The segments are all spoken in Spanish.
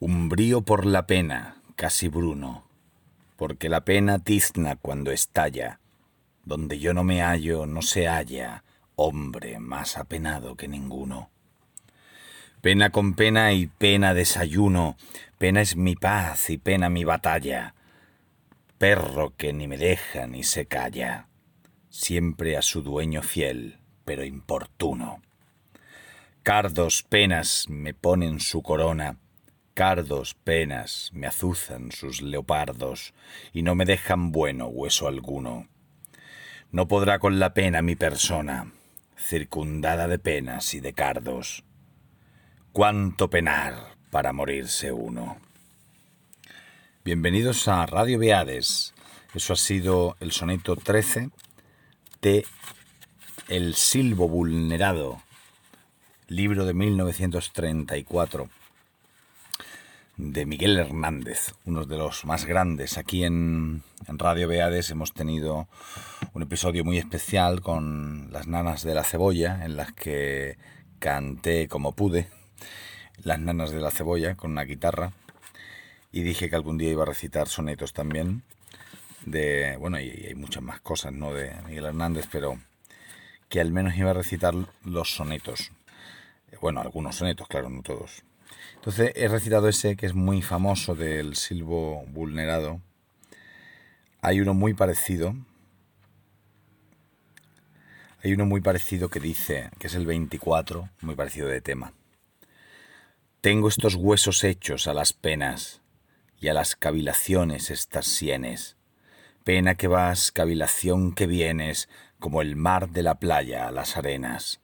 Umbrío por la pena, casi bruno, porque la pena tizna cuando estalla, donde yo no me hallo no se halla hombre más apenado que ninguno. Pena con pena y pena desayuno, pena es mi paz y pena mi batalla, perro que ni me deja ni se calla, siempre a su dueño fiel, pero importuno. Cardos penas me ponen su corona, cardos penas me azuzan sus leopardos, y no me dejan bueno hueso alguno. No podrá con la pena mi persona, circundada de penas y de cardos. Cuánto penar para morirse uno. Bienvenidos a Radio Beades. Eso ha sido el soneto 13 de El Silbo Vulnerado libro de 1934 de Miguel Hernández, uno de los más grandes. Aquí en, Radio Beades hemos tenido un episodio muy especial con las nanas de la cebolla, en las que canté como pude, las nanas de la cebolla con una guitarra, y dije que algún día iba a recitar sonetos también. De, bueno, y hay muchas más cosas, ¿no? De Miguel Hernández, pero que al menos iba a recitar los sonetos bueno, algunos sonetos, claro, no todos. Entonces he recitado ese que es muy famoso del silbo vulnerado. Hay uno muy parecido. Hay uno muy parecido que dice, que es el 24, muy parecido de tema. Tengo estos huesos hechos a las penas y a las cavilaciones estas sienes. Pena que vas, cavilación que vienes, como el mar de la playa a las arenas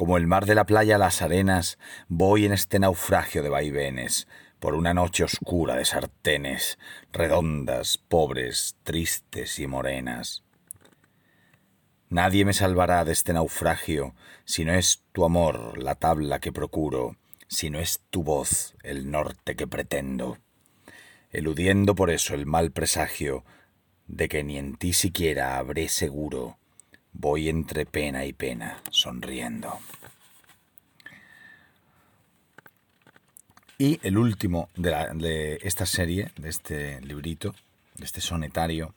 como el mar de la playa las arenas, voy en este naufragio de vaivenes, por una noche oscura de sartenes, redondas, pobres, tristes y morenas. Nadie me salvará de este naufragio si no es tu amor la tabla que procuro, si no es tu voz el norte que pretendo, eludiendo por eso el mal presagio de que ni en ti siquiera habré seguro Voy entre pena y pena, sonriendo. Y el último de, esta serie, de este librito, de este sonetario,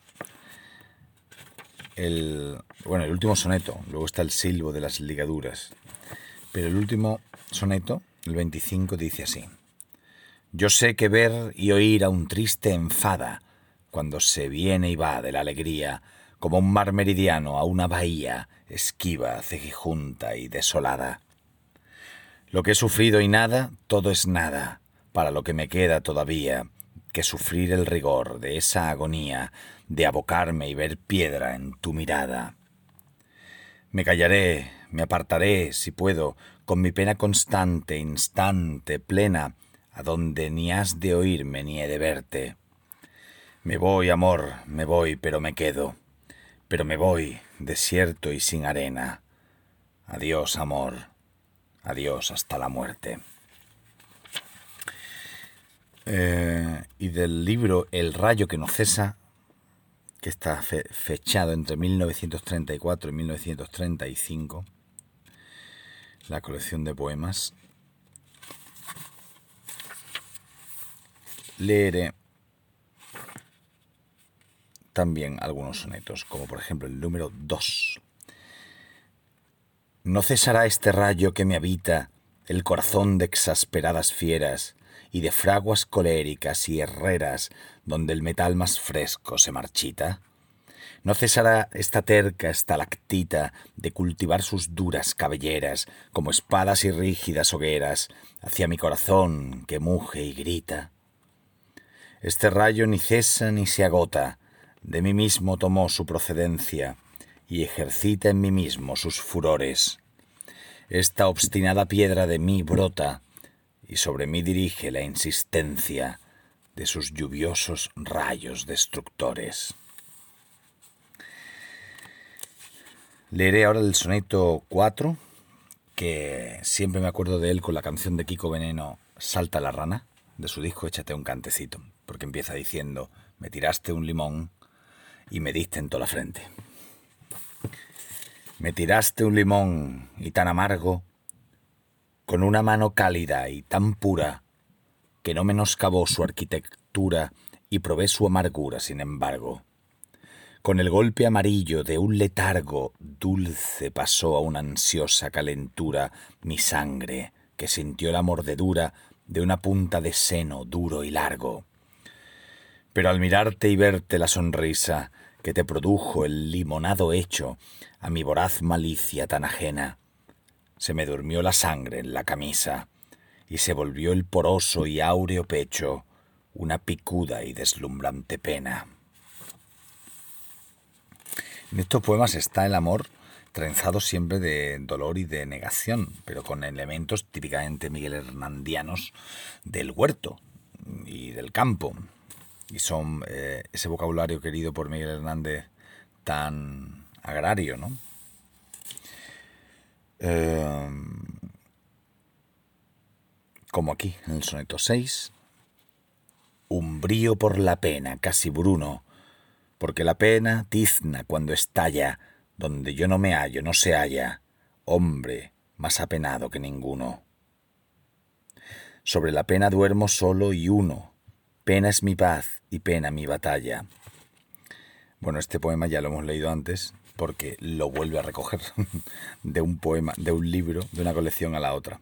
el, bueno, el último soneto, luego está el silbo de las ligaduras, pero el último soneto, el 25, dice así. Yo sé que ver y oír a un triste enfada cuando se viene y va de la alegría como un mar meridiano a una bahía esquiva, cejijunta y desolada. Lo que he sufrido y nada, todo es nada, para lo que me queda todavía que sufrir el rigor de esa agonía de abocarme y ver piedra en tu mirada. Me callaré, me apartaré, si puedo, con mi pena constante, instante, plena, a donde ni has de oírme ni he de verte. Me voy, amor, me voy, pero me quedo pero me voy, desierto y sin arena. Adiós, amor. Adiós hasta la muerte. Eh, y del libro El rayo que no cesa, que está fechado entre 1934 y 1935, la colección de poemas, leeré también algunos sonetos, como por ejemplo el número 2. No cesará este rayo que me habita el corazón de exasperadas fieras y de fraguas coléricas y herreras donde el metal más fresco se marchita. No cesará esta terca estalactita de cultivar sus duras cabelleras como espadas y rígidas hogueras hacia mi corazón que muge y grita. Este rayo ni cesa ni se agota, de mí mismo tomó su procedencia y ejercita en mí mismo sus furores. Esta obstinada piedra de mí brota y sobre mí dirige la insistencia de sus lluviosos rayos destructores. Leeré ahora el soneto 4, que siempre me acuerdo de él con la canción de Kiko Veneno Salta la rana, de su disco Échate un cantecito, porque empieza diciendo, me tiraste un limón y me diste en toda la frente. Me tiraste un limón y tan amargo, con una mano cálida y tan pura, que no menoscabó su arquitectura y probé su amargura, sin embargo. Con el golpe amarillo de un letargo dulce pasó a una ansiosa calentura mi sangre, que sintió la mordedura de una punta de seno duro y largo. Pero al mirarte y verte la sonrisa que te produjo el limonado hecho a mi voraz malicia tan ajena, se me durmió la sangre en la camisa y se volvió el poroso y áureo pecho una picuda y deslumbrante pena. En estos poemas está el amor trenzado siempre de dolor y de negación, pero con elementos típicamente Miguel Hernandianos del huerto y del campo. Y son eh, ese vocabulario querido por Miguel Hernández tan agrario, ¿no? Eh, como aquí, en el soneto 6, un brío por la pena, casi bruno, porque la pena tizna cuando estalla, donde yo no me hallo, no se halla, hombre más apenado que ninguno. Sobre la pena duermo solo y uno, pena es mi paz y pena mi batalla. Bueno, este poema ya lo hemos leído antes, porque lo vuelve a recoger de un poema, de un libro, de una colección a la otra.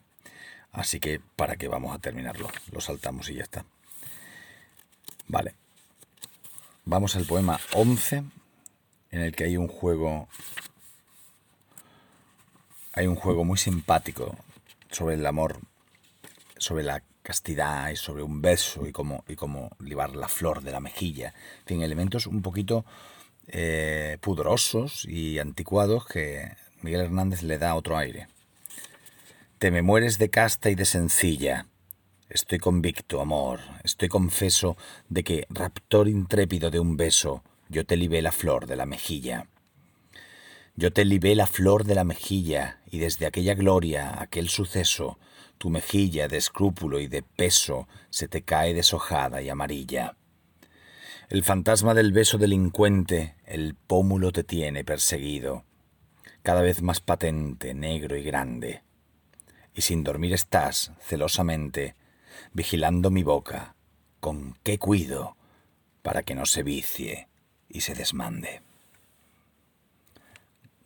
Así que, ¿para qué vamos a terminarlo? Lo saltamos y ya está. Vale. Vamos al poema 11, en el que hay un juego. Hay un juego muy simpático sobre el amor, sobre la castidad y sobre un beso y cómo, y cómo libar la flor de la mejilla. En fin, elementos un poquito eh, pudorosos y anticuados que Miguel Hernández le da otro aire. Te me mueres de casta y de sencilla, Estoy convicto, amor, estoy confeso de que, raptor intrépido de un beso, yo te libé la flor de la mejilla. Yo te libé la flor de la mejilla, y desde aquella gloria, aquel suceso, tu mejilla de escrúpulo y de peso se te cae deshojada y amarilla. El fantasma del beso delincuente, el pómulo te tiene perseguido, cada vez más patente, negro y grande. Y sin dormir estás, celosamente, vigilando mi boca, con qué cuido, para que no se vicie y se desmande.